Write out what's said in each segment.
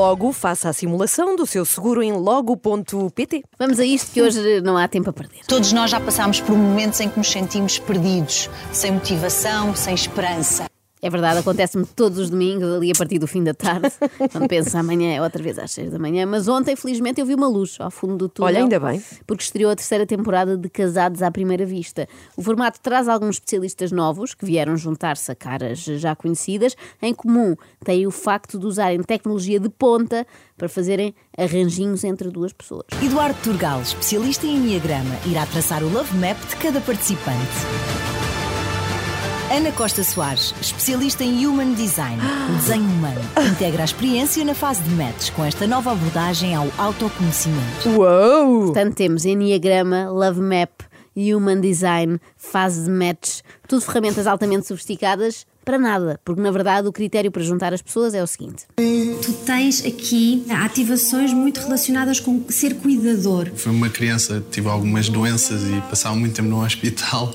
Logo, faça a simulação do seu seguro em logo.pt. Vamos a isto que hoje não há tempo a perder. Todos nós já passámos por momentos em que nos sentimos perdidos, sem motivação, sem esperança. É verdade, acontece-me todos os domingos, ali a partir do fim da tarde, quando penso amanhã é outra vez às seis da manhã. Mas ontem, felizmente, eu vi uma luz ao fundo do túnel. Olha, ainda bem. Porque estreou a terceira temporada de Casados à Primeira Vista. O formato traz alguns especialistas novos que vieram juntar-se a caras já conhecidas. Em comum tem o facto de usarem tecnologia de ponta para fazerem arranjinhos entre duas pessoas. Eduardo Turgal, especialista em Enneagrama, irá traçar o Love Map de cada participante. Ana Costa Soares, especialista em Human Design, o desenho humano, integra a experiência na fase de match com esta nova abordagem ao autoconhecimento. Uou! Portanto, temos Enneagrama, Love Map, Human Design, fase de match, tudo ferramentas altamente sofisticadas para nada, porque na verdade o critério para juntar as pessoas é o seguinte. Tu tens aqui ativações muito relacionadas com ser cuidador. Fui uma criança, tive algumas doenças e passava muito tempo no hospital.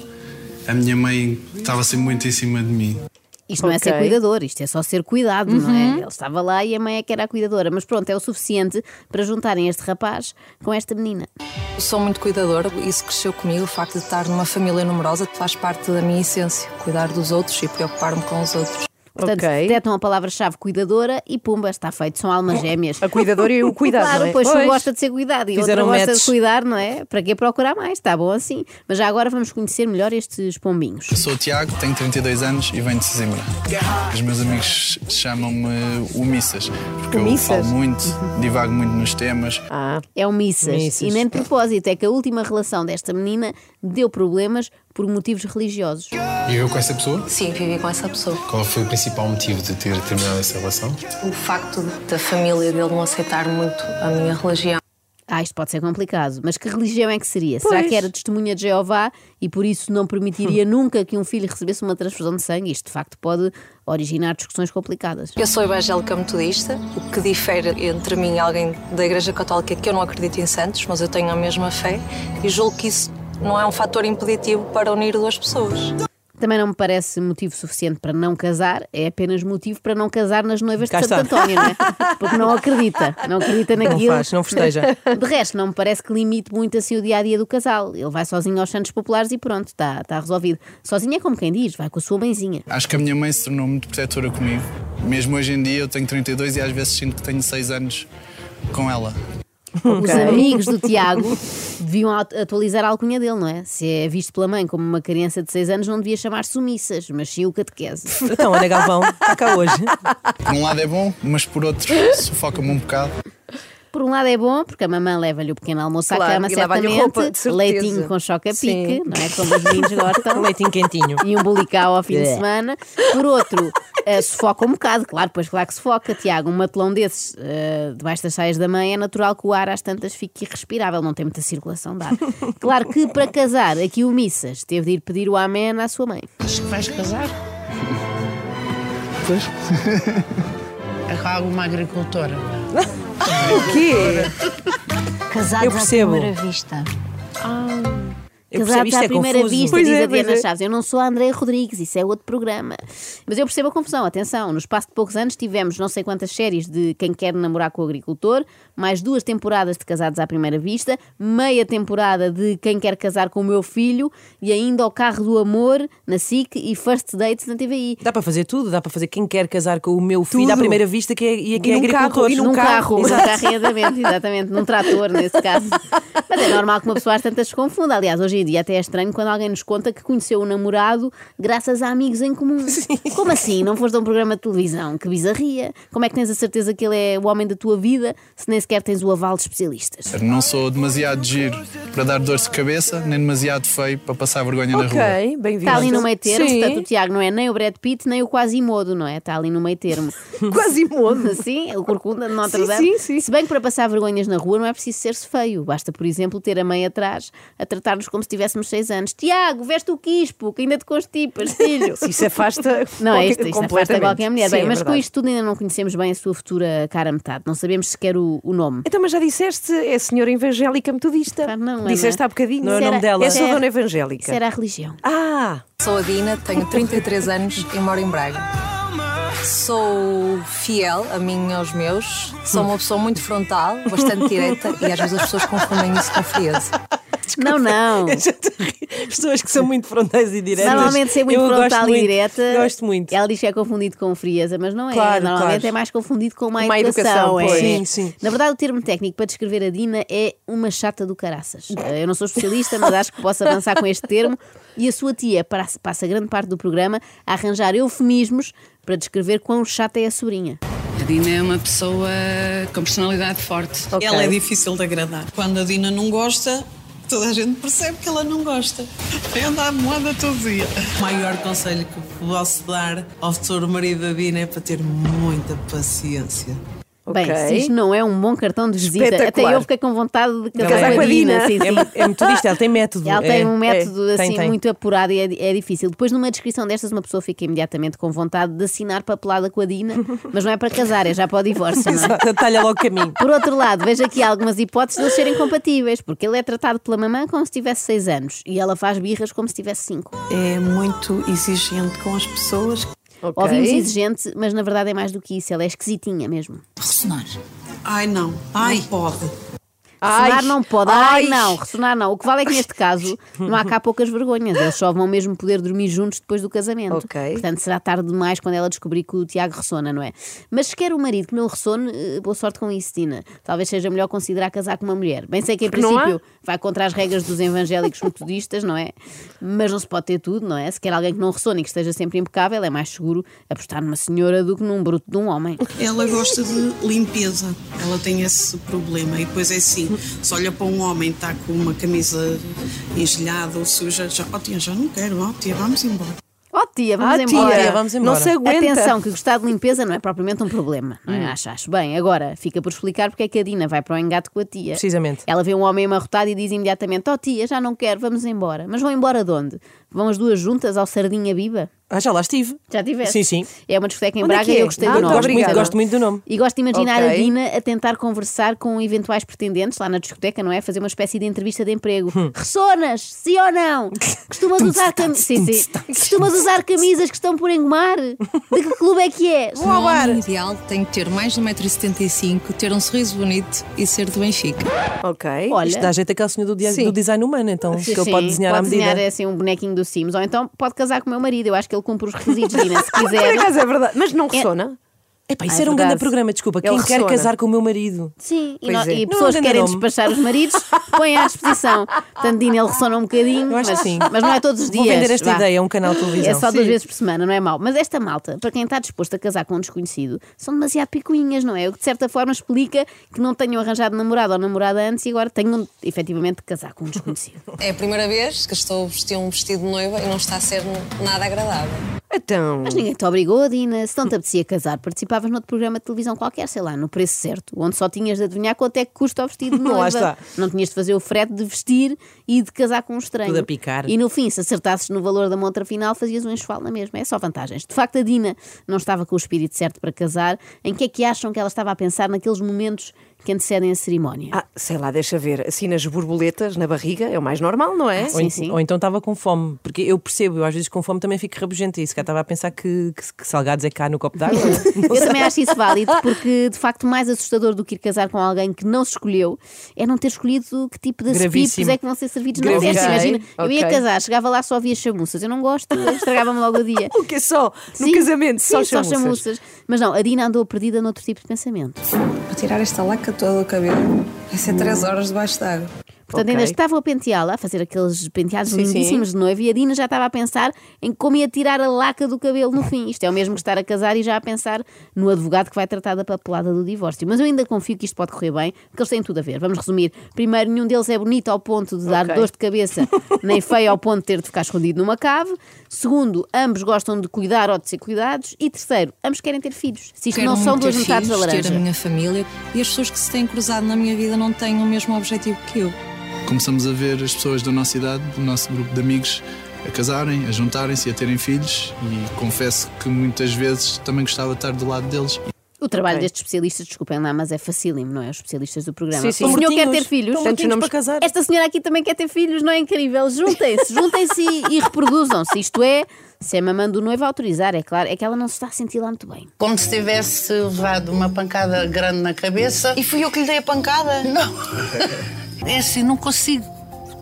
A minha mãe estava sempre muito em cima de mim. Isto não é ser cuidador, isto é só ser cuidado, não é? Ele estava lá e a mãe é que era a cuidadora. Mas pronto, é o suficiente para juntarem este rapaz com esta menina. Sou muito cuidadora, isso cresceu comigo, o facto de estar numa família numerosa faz parte da minha essência, cuidar dos outros e preocupar-me com os outros. Portanto, Ok. detectam a palavra-chave cuidadora e pumba, está feito, são almas gêmeas. A cuidadora e o cuidado. Claro, não é? pois, um gosta de ser cuidado e outro Fizeram gosta match. de cuidar, não é? Para que procurar mais? Está bom assim. Mas já agora vamos conhecer melhor estes pombinhos. Eu sou o Tiago, tenho 32 anos e venho de Sesimbra. Os meus amigos chamam-me o Missas, porque O eu Missas? falo muito, divago muito nos temas. Ah, É o Missas. Missas. E nem de propósito, é que a última relação desta menina deu problemas por motivos religiosos. Viveu com essa pessoa? Sim, vivi com essa pessoa. Qual foi o principal motivo de ter terminado essa relação? O facto da família dele não aceitar muito a minha religião. Ah, isto pode ser complicado, mas que religião é que seria? Será Pois. que era testemunha de Jeová e por isso não permitiria nunca que um filho recebesse uma transfusão de sangue? Isto de facto pode originar discussões complicadas. Eu sou evangélica metodista, o que difere entre mim e alguém da Igreja Católica é que eu não acredito em santos, mas eu tenho a mesma fé e julgo que isso não é um fator impeditivo para unir duas pessoas. Também não me parece motivo suficiente para não casar, é apenas motivo para não casar nas noivas Cá de Santo está. António, não é? Porque não acredita, não acredita não naquilo. faz, não festeja. De resto, não me parece que limite muito assim o dia a dia do casal. Ele vai sozinho aos Santos Populares e pronto, está está resolvido. Sozinho é como quem diz, vai com a sua mãezinha. Acho que a minha mãe se tornou muito protetora comigo. Mesmo hoje em dia eu tenho 32 e às vezes sinto que tenho 6 anos com ela. Os amigos do Tiago deviam atu- atualizar a alcunha dele, não é? Se é visto pela mãe como uma criança de 6 anos, não devia chamar sumissas, mas sim o catequese. Então, Ana Galvão, está cá hoje. Por um lado é bom, mas por outro sufoca-me um bocado. Por um lado é bom, porque a mamã leva-lhe o pequeno almoço Claro, à cama, certamente. roupa, leitinho com choca-pique, não é? Como os meninos gostam. Leitinho quentinho. e um bulical ao fim de É. semana. Por outro, eh, sufoca um bocado, claro, pois claro que sufoca, Tiago. Um matelão desses eh, debaixo das saias da mãe é natural que o ar às tantas fique irrespirável, não tem muita circulação de ar. Claro que para casar, aqui o Missas teve de ir pedir o amém à sua mãe. Acho que vais casar. Pois. É com alguma agricultora. O quê? Eu Casados à percebo. primeira vista. Eu percebo, Casados isto à é primeira confuso. vista, Pois diz é, a Diana é. Chaves. Eu não sou a Andréia Rodrigues, isso é outro programa. Mas eu percebo a confusão, atenção. No espaço de poucos anos tivemos não sei quantas séries de Quem Quer Namorar com o Agricultor, mais duas temporadas de Casados à Primeira Vista, meia temporada de Quem Quer Casar com o Meu Filho e ainda o Carro do Amor na SIC e First Dates na TVI. Dá para fazer tudo, dá para fazer quem quer casar com o meu filho Tudo. à primeira vista que é, e, que E é agricultor. carro, e num carro, num carro exatamente, exatamente, num trator nesse caso. Mas é normal que uma pessoa às tantas se confunda. Aliás, hoje dia até é estranho quando alguém nos conta que conheceu o namorado graças a amigos em comum. Como assim? Não foste a um programa de televisão? Que bizarria. Como é que tens a certeza que ele é o homem da tua vida se nem sequer tens o aval de especialistas? Não sou demasiado giro para dar dor de cabeça, nem demasiado feio para passar vergonha na rua. Ok, bem-vindo. Está ali no meio termo, Sim. portanto o Tiago não é nem o Brad Pitt nem o Quasimodo, não é? Está ali no meio termo. Quasimodo. Sim, o corcunda de Notre Sim, Dame. sim, sim. Se bem que para passar vergonhas na rua não é preciso ser-se feio. Basta, por exemplo, ter a mãe atrás a tratar-nos como se tivéssemos seis anos. Tiago, veste o quispo, que ainda te constipas, filho. Isso afasta Não, é qualquer- isto, isto afasta completamente. qualquer mulher. Sim, Bem, é mas com verdade. isto tudo ainda não conhecemos bem a sua futura cara metade. Não sabemos sequer o, o nome. Então, mas já disseste, é senhora evangélica metodista. não, não Disseste é? há bocadinho. Não é o nome dela. É só é- dona evangélica. Isso era a religião. Ah! Sou a Dina, tenho 33 anos e moro em Braga. Sou fiel a mim e aos meus. Sou uma pessoa muito frontal, bastante direta e às vezes as pessoas confundem isso com frieza. Não, não. Pessoas que são muito frontais e diretas. Normalmente ser muito Eu frontal e muito, direta. Gosto muito. Ela diz que é confundido com frieza, mas não é. Claro, Normalmente claro. é mais confundido com má, má educação. educação, é. Sim, sim. Na verdade, o termo técnico para descrever a Dina é uma chata do caraças. Eh, Eu não sou especialista, mas acho que posso avançar com este termo. E a sua tia passa passa grande parte do programa a arranjar eufemismos para descrever quão chata é a sobrinha. A Dina é uma pessoa com personalidade forte. Ok. Ela é difícil de agradar. Quando a Dina não gosta, toda a gente percebe que ela não gosta. Anda à moda todo dia. O maior conselho que posso dar ao futuro marido da Dina é para ter muita paciência. Bem, Ok. se isto não é um bom cartão de visita, até eu fiquei com vontade de casar, Casar com a Dina. Sim, É, sim. é metodista, ela tem método. Ela é, tem um método é, tem, assim tem. muito apurado e é, é difícil. Depois, numa descrição destas, uma pessoa fica imediatamente com vontade de assinar papelada com a Dina, mas não é para casar, é já para o divórcio. Não é? Exato, Talha logo o caminho. Por outro lado, vejo aqui algumas hipóteses de eles serem compatíveis, porque ele é tratado pela mamã como se tivesse 6 anos e ela faz birras como se tivesse 5. É muito exigente com as pessoas. Ok. Ouvimos exigente, mas na verdade é mais do que isso, ela é esquisitinha mesmo. Ressonar. Ai, não. Ai, pode. Ressonar não pode, ai, ai. não, ressonar não. O que vale é que neste caso não há cá poucas vergonhas. Eles só vão mesmo poder dormir juntos depois do casamento. Ok. Portanto, será tarde demais quando ela descobrir que o Tiago ressona, não é? Mas se quer o marido que não ressone, eh, boa sorte com isso, Tina. Talvez seja melhor considerar casar com uma mulher. Bem sei que em Porque princípio vai contra as regras dos evangélicos metodistas, não é? Mas não se pode ter tudo, não é? Se quer alguém que não ressone e que esteja sempre impecável, é mais seguro apostar numa senhora do que num bruto de um homem. Ela gosta de limpeza. Ela tem esse problema. E depois é assim: se olha para um homem que está com uma camisa engelhada ou suja, já, oh tia, já não quero, oh tia, vamos embora. Oh tia, vamos Ah, embora. tia, vamos Não embora. se aguenta. Atenção, que gostar de limpeza não é propriamente um problema, não Hum. é? Acho, acho bem. Agora, fica por explicar porque é que a Dina vai para o engate com a tia. Precisamente. Ela vê um homem amarrotado e diz imediatamente: Oh tia, já não quero, vamos embora. Mas vão embora de onde? Vão as duas juntas ao Sardinha Biba? Ah, já lá estive. Já tiveste? Sim, sim. É uma discoteca em Onde é Braga é? e eu gostei Ah, do nome. Gosto muito, gosto muito do nome. E gosto de imaginar Ok. a Dina a tentar conversar com eventuais pretendentes lá na discoteca, não é? Fazer uma espécie de entrevista de emprego. Hum. Ressonas, sim ou não? Costumas usar, cam... sim, sim. Costumas usar camisas que estão por engomar? De que clube é que és? O homem ideal tem que ter mais de 1,75m, ter um sorriso bonito e ser do Benfica. Ok. Olha, Isto dá jeito àquele senhor do, dia- Sim. do design humano, então, que ele Sim, pode desenhar à pode medida. desenhar assim um bonequinho do Sims, ou então pode casar com o meu marido. Eu acho que ele cumpre os requisitos, Dina, se Por quiser. acaso é verdade. Mas não ressona? Epá, isso Ah, é era um grande programa, desculpa. Ele Quem quer ressona. casar com o meu marido? Sim, e, é. e pessoas que querem nome. despachar os maridos põem à disposição. Portanto, Dina, ele ressona um bocadinho, mas, mas não é todos os dias. Vou vender esta vá. ideia a um canal de televisão. É só duas Sim. vezes por semana, não é mau. Mas esta malta, para quem está disposto a casar com um desconhecido, são demasiado picuinhas, não é? O que de certa forma explica que não tenham arranjado namorado ou namorada antes e agora tenham efetivamente de casar com um desconhecido. É a primeira vez que estou a vestir um vestido de noiva e não está a ser nada agradável. Então. Mas ninguém te obrigou, Dina. Se não te apetecia casar, participavas noutro programa de televisão qualquer, sei lá, no preço certo, onde só tinhas de adivinhar quanto é que custa o vestido de noiva. Lá está. Não tinhas de fazer o frete de vestir e de casar com um estranho. Tudo a picar. E no fim, se acertasses no valor da montra final, fazias um enxoval na mesma. É só vantagens. De facto, a Dina não estava com o espírito certo para casar. Em que é que acham que ela estava a pensar naqueles momentos que antecedem a cerimónia? Ah, sei lá, deixa ver. Assim nas borboletas, na barriga, é o mais normal, não é? Ou, en- ou então estava com fome, porque eu percebo, eu às vezes com fome também fico rabugenta e se calhar estava a pensar que, que, que salgados é cá no copo d'água. Eu também acho isso válido, porque de facto mais assustador do que ir casar com alguém que não se escolheu é não ter escolhido que tipo de skipos é que vão ser servidos na festa. Imagina, eu ia casar, chegava lá só via chamuças. Eu não gosto, estragava-me logo o dia. O que só? No Sim, casamento, sim, só chamuças. chamuças. Mas não, a Dina andou perdida noutro tipo de pensamento. Para tirar esta laca toda do cabelo, vai ser 3 horas debaixo d'água. Portanto, Ok. ainda estavam a penteá-la, a fazer aqueles penteados Sim, lindíssimos sim. de noiva, e a Dina já estava a pensar em como ia tirar a laca do cabelo no fim. Isto é o mesmo que estar a casar e já a pensar no advogado que vai tratar da papelada do divórcio. Mas eu ainda confio que isto pode correr bem, porque eles têm tudo a ver. Vamos resumir. Primeiro, nenhum deles é bonito ao ponto de dar Ok. dor de cabeça, nem feio ao ponto de ter de ficar escondido numa cave. Segundo, ambos gostam de cuidar ou de ser cuidados. E terceiro, ambos querem ter filhos. Se isto Quero não são duas ter metades da laranja. ter a minha família e as pessoas que se têm cruzado na minha vida não têm o mesmo objetivo que eu. Começamos a ver as pessoas da nossa idade, do nosso grupo de amigos, a casarem, a juntarem-se e a terem filhos. E confesso que muitas vezes também gostava de estar do lado deles. O trabalho Ok. destes especialistas, desculpem lá, mas é facílimo, não é? Os especialistas do programa. Sim, sim. O senhor quer ter filhos? Tantos nomes- para casar. Esta senhora aqui também quer ter filhos, não é incrível? Juntem-se, juntem-se e, e reproduzam-se. Isto é, se é mamando o noivo a autorizar, é claro, é que ela não se está a sentir lá muito bem. Como se tivesse levado uma pancada grande na cabeça. E fui eu que lhe dei a pancada? Não. É assim, não consigo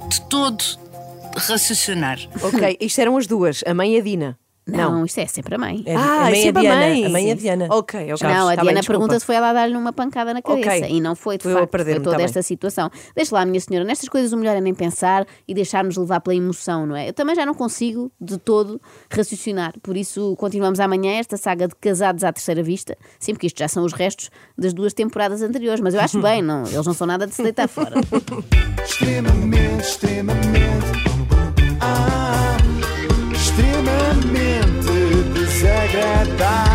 de todo raciocinar. Ok, isto eram as duas, a mãe e a Dina. Não, isto é sempre a mãe. É, Ah, a mãe é sempre a Diana. mãe. A mãe é Diana. Ok, ok. Não, a bem, Diana desculpa. pergunta se foi ela dar-lhe uma pancada na cabeça e não foi, de Fui eu a facto, foi perder-me, toda tá esta situação. Deixa lá, minha senhora, nestas coisas o melhor é nem pensar e deixarmos levar pela emoção, não é? Eu também já não consigo de todo raciocinar, por isso continuamos amanhã esta saga de casados à terceira vista, sempre que isto já são os restos das duas temporadas anteriores, mas eu acho bem, não, eles não são nada de se deitar fora. Extremamente, extremamente. queda.